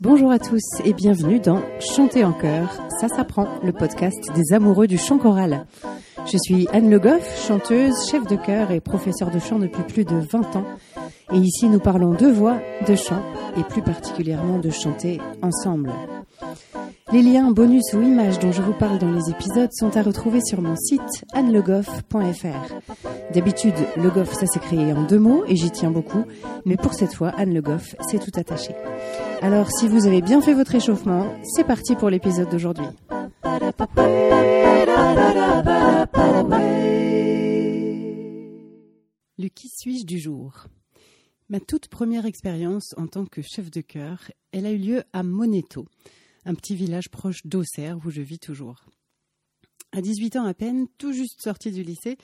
bonjour à tous et bienvenue dans Chanter en chœur, ça s'apprend, le podcast des amoureux du chant choral. Je suis Anne Le Goff, chanteuse, chef de chœur et professeure de chant depuis plus de 20 ans. Et ici nous parlons de voix, de chant et plus particulièrement de chanter ensemble. Les liens, bonus ou images dont je vous parle dans les épisodes sont à retrouver sur mon site annelegoff.fr. D'habitude, Le Goff, ça s'est créé en deux mots et j'y tiens beaucoup, mais pour cette fois, Anne Le Goff, c'est tout attaché. Alors, si vous avez bien fait votre échauffement, c'est parti pour l'épisode d'aujourd'hui. Le qui suis-je du jour? Ma toute première expérience en tant que chef de chœur, elle a eu lieu à Moneto, un petit village proche d'Auxerre où je vis toujours. À 18 ans à peine, tout juste sorti du lycée,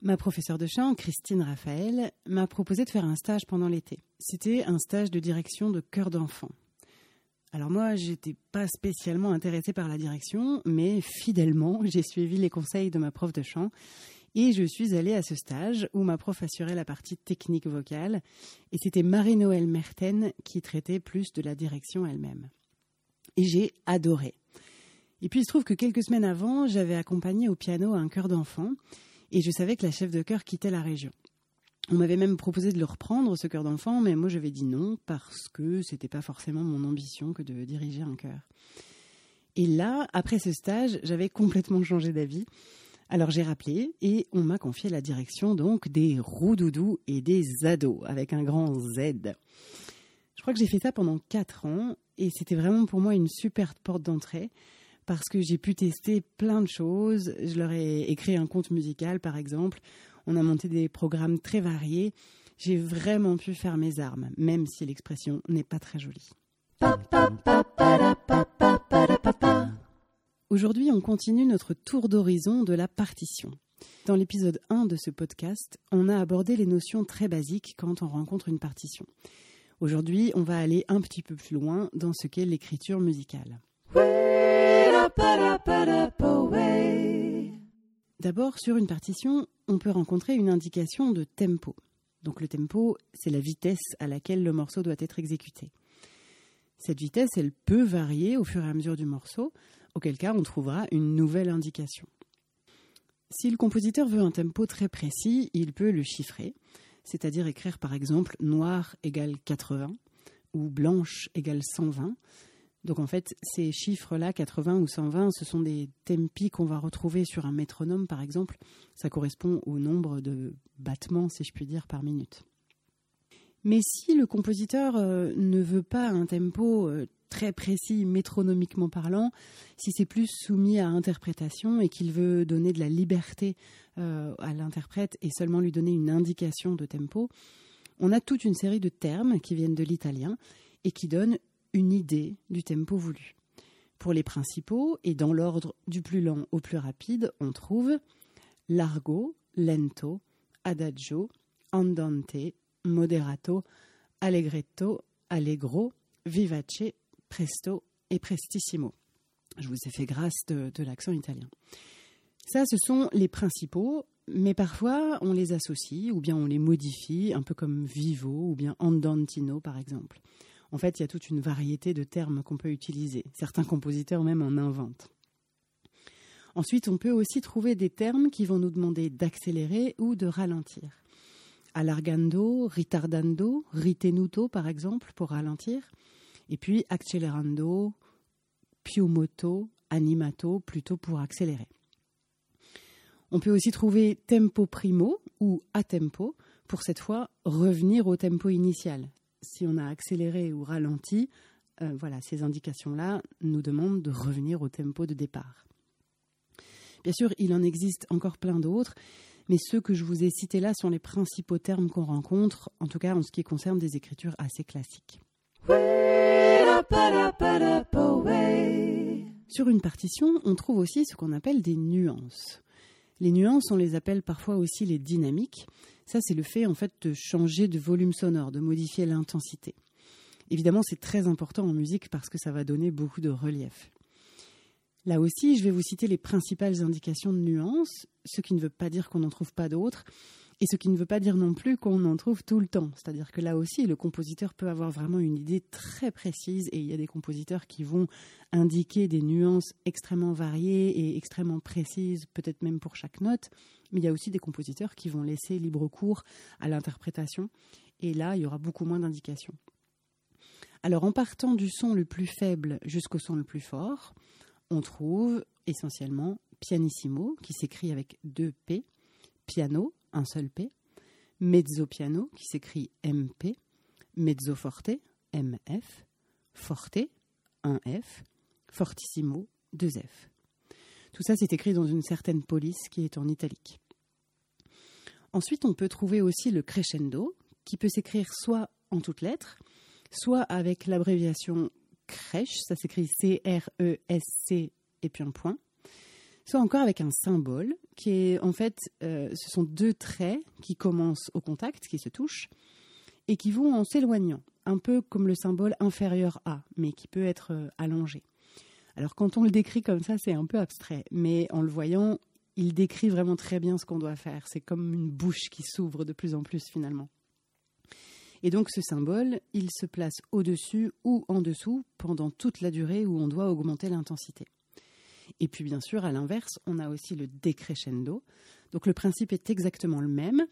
ma professeure de chant, Christine Raphaël, m'a proposé de faire un stage pendant l'été. C'était un stage de direction de chœur d'enfant. Alors moi, j'étais pas spécialement intéressée par la direction, mais fidèlement, j'ai suivi les conseils de ma prof de chant et je suis allée à ce stage où ma prof assurait la partie technique vocale et c'était Marie-Noël Merten qui traitait plus de la direction elle-même et j'ai adoré. Et puis il se trouve que quelques semaines avant, j'avais accompagné au piano un chœur d'enfant et je savais que la chef de chœur quittait la région. On m'avait même proposé de le reprendre, ce chœur d'enfant, mais moi j'avais dit non parce que c'était pas forcément mon ambition que de diriger un chœur. Et là, après ce stage, j'avais complètement changé d'avis. Alors j'ai rappelé et on m'a confié la direction donc des roues-doudous et des ados avec un grand Z. Je crois que j'ai fait ça pendant quatre ans et c'était vraiment pour moi une super porte d'entrée parce que j'ai pu tester plein de choses. Je leur ai écrit un conte musical par exemple. On a monté des programmes très variés. J'ai vraiment pu faire mes armes, même si l'expression n'est pas très jolie. Aujourd'hui, on continue notre tour d'horizon de la partition. Dans l'épisode 1 de ce podcast, on a abordé les notions très basiques quand on rencontre une partition. Aujourd'hui, on va aller un petit peu plus loin dans ce qu'est l'écriture musicale. D'abord, sur une partition, on peut rencontrer une indication de tempo. Donc le tempo, c'est la vitesse à laquelle le morceau doit être exécuté. Cette vitesse, elle peut varier au fur et à mesure du morceau, auquel cas on trouvera une nouvelle indication. Si le compositeur veut un tempo très précis, il peut le chiffrer c'est-à-dire écrire par exemple noir égale 80 ou blanche égale 120. Donc en fait, ces chiffres-là, 80 ou 120, ce sont des tempi qu'on va retrouver sur un métronome par exemple. Ça correspond au nombre de battements, si je puis dire, par minute. Mais si le compositeur euh, ne veut pas un tempo euh, très précis métronomiquement parlant, si c'est plus soumis à interprétation et qu'il veut donner de la liberté euh, à l'interprète et seulement lui donner une indication de tempo, on a toute une série de termes qui viennent de l'italien et qui donnent une idée du tempo voulu. Pour les principaux, et dans l'ordre du plus lent au plus rapide, on trouve largo, lento, adagio, andante, moderato, allegretto, allegro, vivace, presto et prestissimo. Je vous ai fait grâce de, l'accent italien. Ça, ce sont les principaux, mais parfois on les associe ou bien on les modifie, un peu comme vivo ou bien andantino par exemple. En fait, il y a toute une variété de termes qu'on peut utiliser. Certains compositeurs même en inventent. Ensuite, on peut aussi trouver des termes qui vont nous demander d'accélérer ou de ralentir. Allargando, ritardando, ritenuto par exemple pour ralentir, et puis accelerando, più moto, animato, plutôt pour accélérer. On peut aussi trouver tempo primo ou a tempo pour cette fois revenir au tempo initial. Si on a accéléré ou ralenti, euh, voilà, ces indications-là nous demandent de revenir au tempo de départ. Bien sûr, il en existe encore plein d'autres, mais ceux que je vous ai cités là sont les principaux termes qu'on rencontre, en tout cas en ce qui concerne des écritures assez classiques. Sur une partition, on trouve aussi ce qu'on appelle des nuances. Les nuances, on les appelle parfois aussi les dynamiques. Ça, c'est le fait en fait de changer de volume sonore, de modifier l'intensité. Évidemment, c'est très important en musique parce que ça va donner beaucoup de relief. Là aussi, je vais vous citer les principales indications de nuances, ce qui ne veut pas dire qu'on n'en trouve pas d'autres. Et ce qui ne veut pas dire non plus qu'on en trouve tout le temps. C'est-à-dire que là aussi, le compositeur peut avoir vraiment une idée très précise et il y a des compositeurs qui vont indiquer des nuances extrêmement variées et extrêmement précises, peut-être même pour chaque note. Mais il y a aussi des compositeurs qui vont laisser libre cours à l'interprétation. Et là, il y aura beaucoup moins d'indications. Alors, en partant du son le plus faible jusqu'au son le plus fort, on trouve essentiellement pianissimo, qui s'écrit avec deux P, piano, un seul P, mezzo piano, qui s'écrit MP, mezzo forte, MF, forte, un F, fortissimo, deux F. Tout ça, c'est écrit dans une certaine police qui est en italique. Ensuite, on peut trouver aussi le crescendo, qui peut s'écrire soit en toutes lettres, soit avec l'abréviation crèche, ça s'écrit C-R-E-S-C et puis un point, soit encore avec un symbole qui est en fait, euh, ce sont deux traits qui commencent au contact, qui se touchent, et qui vont en s'éloignant, un peu comme le symbole inférieur à, mais qui peut être euh, allongé. Alors quand on le décrit comme ça, c'est un peu abstrait, mais en le voyant, il décrit vraiment très bien ce qu'on doit faire. C'est comme une bouche qui s'ouvre de plus en plus finalement. Et donc ce symbole, il se place au-dessus ou en dessous pendant toute la durée où on doit augmenter l'intensité. Et puis bien sûr, à l'inverse, on a aussi le décrescendo. Donc le principe est exactement le même.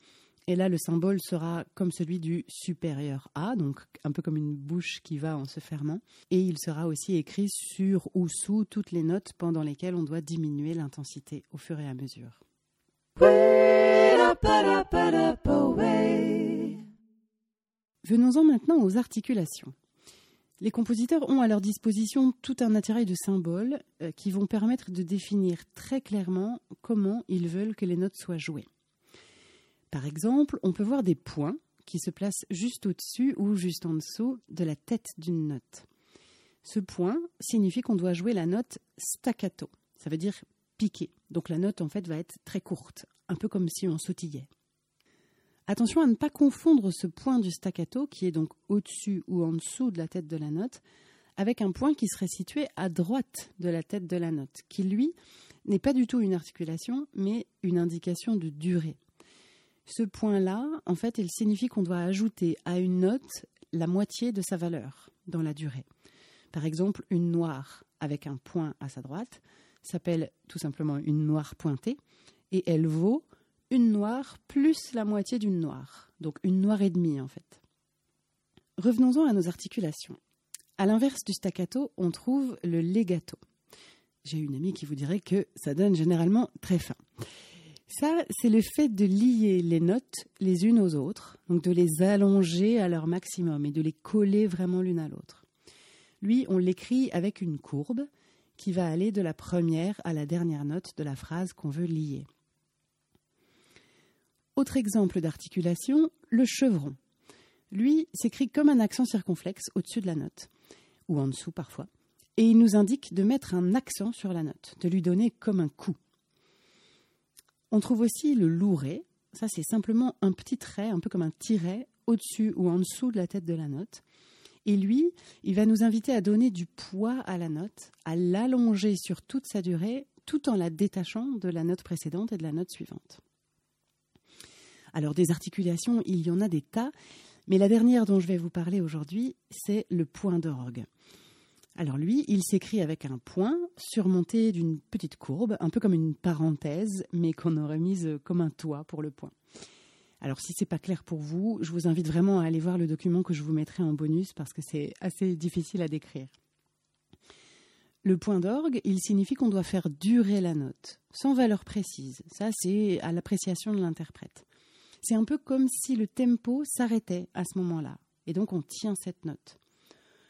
Et là, le symbole sera comme celui du supérieur A, donc un peu comme une bouche qui va en se fermant. Et il sera aussi écrit sur ou sous toutes les notes pendant lesquelles on doit diminuer l'intensité au fur et à mesure. Venons-en maintenant aux articulations. Les compositeurs ont à leur disposition tout un attirail de symboles euh, qui vont permettre de définir très clairement comment ils veulent que les notes soient jouées. Par exemple, on peut voir des points qui se placent juste au-dessus ou juste en dessous de la tête d'une note. Ce point signifie qu'on doit jouer la note staccato, ça veut dire piquer. Donc la note en fait va être très courte, un peu comme si on sautillait. Attention à ne pas confondre ce point du staccato, qui est donc au-dessus ou en dessous de la tête de la note, avec un point qui serait situé à droite de la tête de la note, qui lui n'est pas du tout une articulation, mais une indication de durée. Ce point-là, en fait, il signifie qu'on doit ajouter à une note la moitié de sa valeur dans la durée. Par exemple, une noire avec un point à sa droite s'appelle tout simplement une noire pointée et elle vaut une noire plus la moitié d'une noire, donc une noire et demie en fait. Revenons-en à nos articulations. À l'inverse du staccato, on trouve le legato. J'ai une amie qui vous dirait que ça donne généralement très fin. Ça, c'est le fait de lier les notes les unes aux autres, donc de les allonger à leur maximum et de les coller vraiment l'une à l'autre. Lui, on l'écrit avec une courbe qui va aller de la première à la dernière note de la phrase qu'on veut lier. Autre exemple d'articulation, le chevron. Lui s'écrit comme un accent circonflexe au-dessus de la note, ou en dessous parfois, et il nous indique de mettre un accent sur la note, de lui donner comme un coup. On trouve aussi le louré, ça c'est simplement un petit trait, un peu comme un tiret, au-dessus ou en dessous de la tête de la note. Et lui, il va nous inviter à donner du poids à la note, à l'allonger sur toute sa durée, tout en la détachant de la note précédente et de la note suivante. Alors des articulations, il y en a des tas, mais la dernière dont je vais vous parler aujourd'hui, c'est le point d'orgue. Alors lui, il s'écrit avec un point surmonté d'une petite courbe, un peu comme une parenthèse, mais qu'on aurait mise comme un toit pour le point. Alors si c'est pas clair pour vous, je vous invite vraiment à aller voir le document que je vous mettrai en bonus parce que c'est assez difficile à décrire. Le point d'orgue, il signifie qu'on doit faire durer la note, sans valeur précise. Ça, c'est à l'appréciation de l'interprète. C'est un peu comme si le tempo s'arrêtait à ce moment-là. Et donc on tient cette note.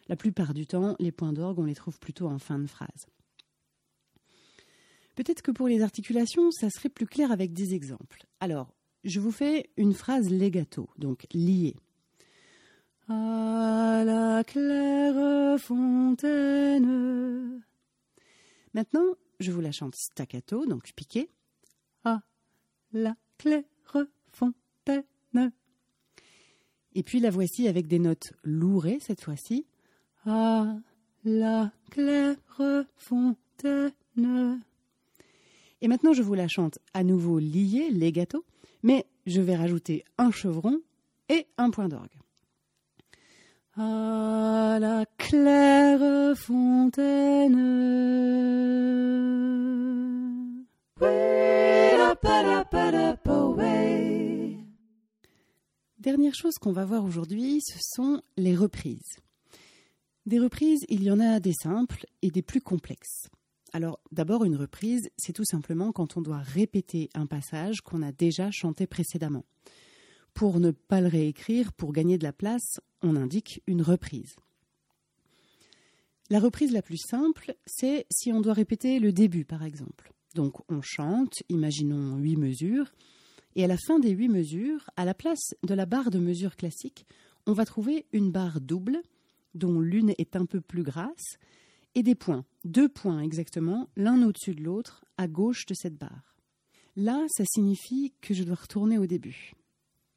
La plupart du temps, les points d'orgue, on les trouve plutôt en fin de phrase. Peut-être que pour les articulations, ça serait plus clair avec des exemples. Alors, je vous fais une phrase legato, donc liée. À la claire fontaine. Maintenant, je vous la chante staccato, donc piqué. À la claire fontaine. Et puis la voici avec des notes lourées cette fois-ci. À la claire fontaine. Et maintenant je vous la chante à nouveau liée, legato, mais je vais rajouter un chevron et un point d'orgue. À la claire fontaine. Dernière chose qu'on va voir aujourd'hui, ce sont les reprises. Des reprises, il y en a des simples et des plus complexes. Alors d'abord, une reprise, c'est tout simplement quand on doit répéter un passage qu'on a déjà chanté précédemment. Pour ne pas le réécrire, pour gagner de la place, on indique une reprise. La reprise la plus simple, c'est si on doit répéter le début, par exemple. Donc on chante, imaginons huit mesures, et à la fin des huit mesures, à la place de la barre de mesure classique, on va trouver une barre double, dont l'une est un peu plus grasse, et des points, deux points exactement, l'un au-dessus de l'autre, à gauche de cette barre. Là, ça signifie que je dois retourner au début.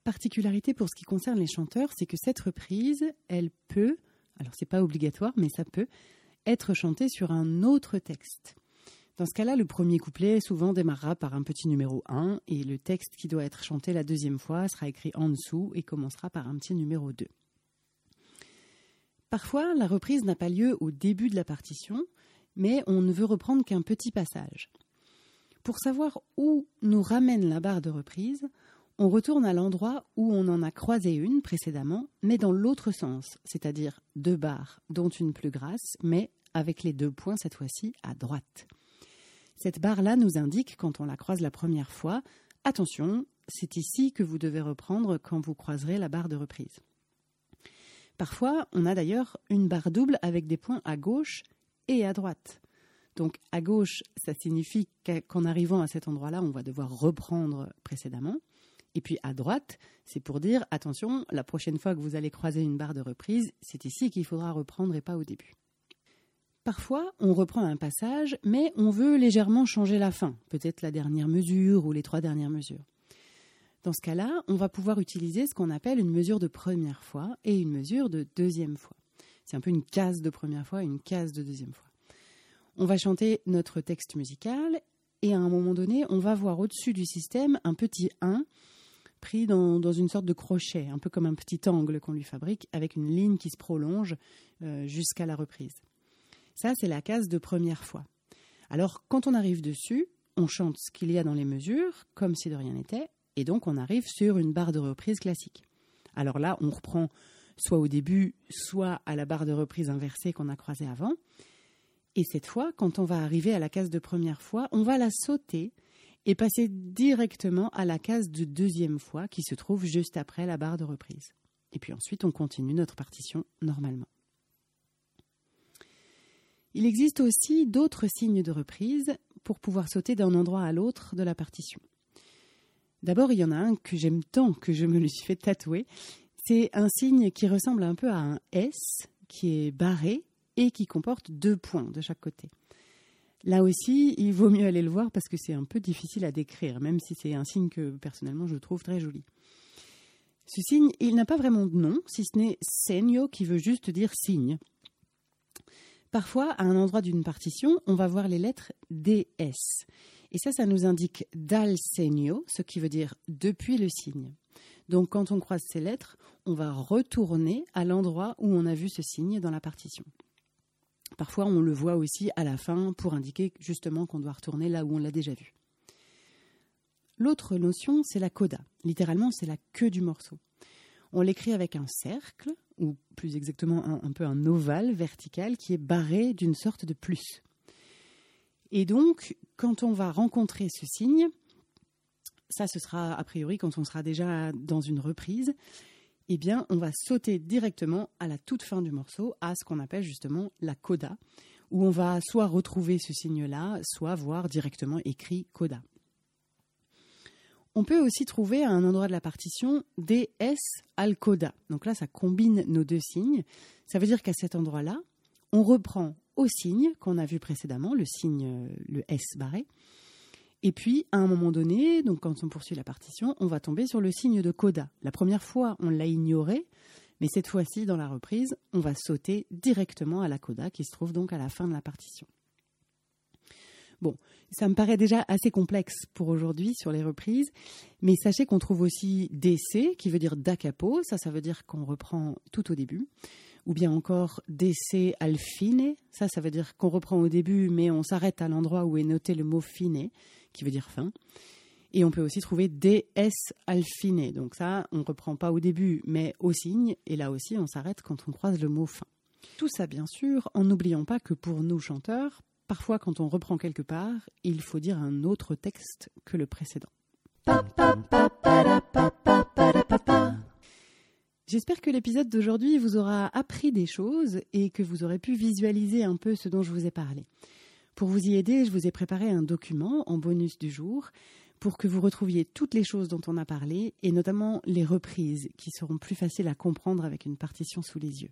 Particularité pour ce qui concerne les chanteurs, c'est que cette reprise, elle peut, alors c'est pas obligatoire, mais ça peut, être chantée sur un autre texte. Dans ce cas-là, le premier couplet souvent démarrera par un petit numéro 1 et le texte qui doit être chanté la deuxième fois sera écrit en dessous et commencera par un petit numéro 2. Parfois, la reprise n'a pas lieu au début de la partition, mais on ne veut reprendre qu'un petit passage. Pour savoir où nous ramène la barre de reprise, on retourne à l'endroit où on en a croisé une précédemment, mais dans l'autre sens, c'est-à-dire deux barres, dont une plus grasse, mais avec les deux points cette fois-ci à droite. Cette barre-là nous indique, quand on la croise la première fois, attention, c'est ici que vous devez reprendre quand vous croiserez la barre de reprise. Parfois, on a d'ailleurs une barre double avec des points à gauche et à droite. Donc à gauche, ça signifie qu'en arrivant à cet endroit-là, on va devoir reprendre précédemment. Et puis à droite, c'est pour dire attention, la prochaine fois que vous allez croiser une barre de reprise, c'est ici qu'il faudra reprendre et pas au début. Parfois, on reprend un passage, mais on veut légèrement changer la fin, peut-être la dernière mesure ou les trois dernières mesures. Dans ce cas-là, on va pouvoir utiliser ce qu'on appelle une mesure de première fois et une mesure de deuxième fois. C'est un peu une case de première fois et une case de deuxième fois. On va chanter notre texte musical et à un moment donné, on va voir au-dessus du système un petit 1 pris dans, une sorte de crochet, un peu comme un petit angle qu'on lui fabrique, avec une ligne qui se prolonge euh, jusqu'à la reprise. Ça, c'est la case de première fois. Alors, quand on arrive dessus, on chante ce qu'il y a dans les mesures, comme si de rien n'était, et donc on arrive sur une barre de reprise classique. Alors là, on reprend soit au début, soit à la barre de reprise inversée qu'on a croisée avant. Et cette fois, quand on va arriver à la case de première fois, on va la sauter et passer directement à la case de deuxième fois qui se trouve juste après la barre de reprise. Et puis ensuite, on continue notre partition normalement. Il existe aussi d'autres signes de reprise pour pouvoir sauter d'un endroit à l'autre de la partition. D'abord, il y en a un que j'aime tant que je me le suis fait tatouer. C'est un signe qui ressemble un peu à un S, qui est barré et qui comporte deux points de chaque côté. Là aussi, il vaut mieux aller le voir parce que c'est un peu difficile à décrire, même si c'est un signe que personnellement je trouve très joli. Ce signe, il n'a pas vraiment de nom, si ce n'est segno qui veut juste dire signe. Parfois, à un endroit d'une partition, on va voir les lettres DS. Et ça, ça nous indique dal segno, ce qui veut dire depuis le signe. Donc quand on croise ces lettres, on va retourner à l'endroit où on a vu ce signe dans la partition. Parfois, on le voit aussi à la fin pour indiquer justement qu'on doit retourner là où on l'a déjà vu. L'autre notion, c'est la coda. Littéralement, c'est la queue du morceau. On l'écrit avec un cercle, ou plus exactement un, un peu un ovale vertical qui est barré d'une sorte de plus. Et donc, quand on va rencontrer ce signe, ça ce sera a priori quand on sera déjà dans une reprise, eh bien on va sauter directement à la toute fin du morceau à ce qu'on appelle justement la coda, où on va soit retrouver ce signe-là, soit voir directement écrit coda. On peut aussi trouver à un endroit de la partition DS al coda. Donc là, ça combine nos deux signes. Ça veut dire qu'à cet endroit-là, on reprend au signe qu'on a vu précédemment, le signe, le S barré. Et puis, à un moment donné, donc quand on poursuit la partition, on va tomber sur le signe de coda. La première fois, on l'a ignoré, mais cette fois-ci, dans la reprise, on va sauter directement à la coda qui se trouve donc à la fin de la partition. Bon, ça me paraît déjà assez complexe pour aujourd'hui sur les reprises, mais sachez qu'on trouve aussi DC, qui veut dire da capo, ça, ça veut dire qu'on reprend tout au début, ou bien encore DC al fine, ça, ça veut dire qu'on reprend au début, mais on s'arrête à l'endroit où est noté le mot fine, qui veut dire fin. Et on peut aussi trouver DS al fine, donc ça, on reprend pas au début, mais au signe, et là aussi, on s'arrête quand on croise le mot fin. Tout ça, bien sûr, en n'oubliant pas que pour nous chanteurs, Parfois, quand on reprend quelque part, il faut dire un autre texte que le précédent. J'espère que l'épisode d'aujourd'hui vous aura appris des choses et que vous aurez pu visualiser un peu ce dont je vous ai parlé. Pour vous y aider, je vous ai préparé un document en bonus du jour pour que vous retrouviez toutes les choses dont on a parlé et notamment les reprises qui seront plus faciles à comprendre avec une partition sous les yeux.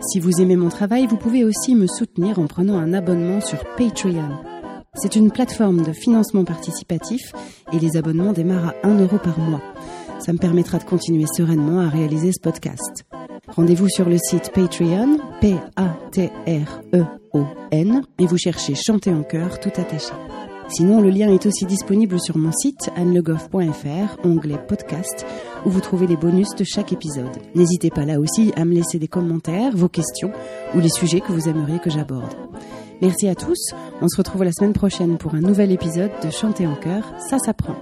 Si vous aimez mon travail, vous pouvez aussi me soutenir en prenant un abonnement sur Patreon. C'est une plateforme de financement participatif et les abonnements démarrent à 1 euro par mois. Ça me permettra de continuer sereinement à réaliser ce podcast. Rendez-vous sur le site Patreon, P-A-T-R-E-O-N, et vous cherchez Chanter en chœur tout attaché. Sinon, le lien est aussi disponible sur mon site annelegoff.fr, onglet podcast, où vous trouvez les bonus de chaque épisode. N'hésitez pas là aussi à me laisser des commentaires, vos questions ou les sujets que vous aimeriez que j'aborde. Merci à tous, on se retrouve la semaine prochaine pour un nouvel épisode de Chanter en chœur, ça s'apprend.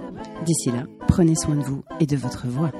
D'ici là, prenez soin de vous et de votre voix.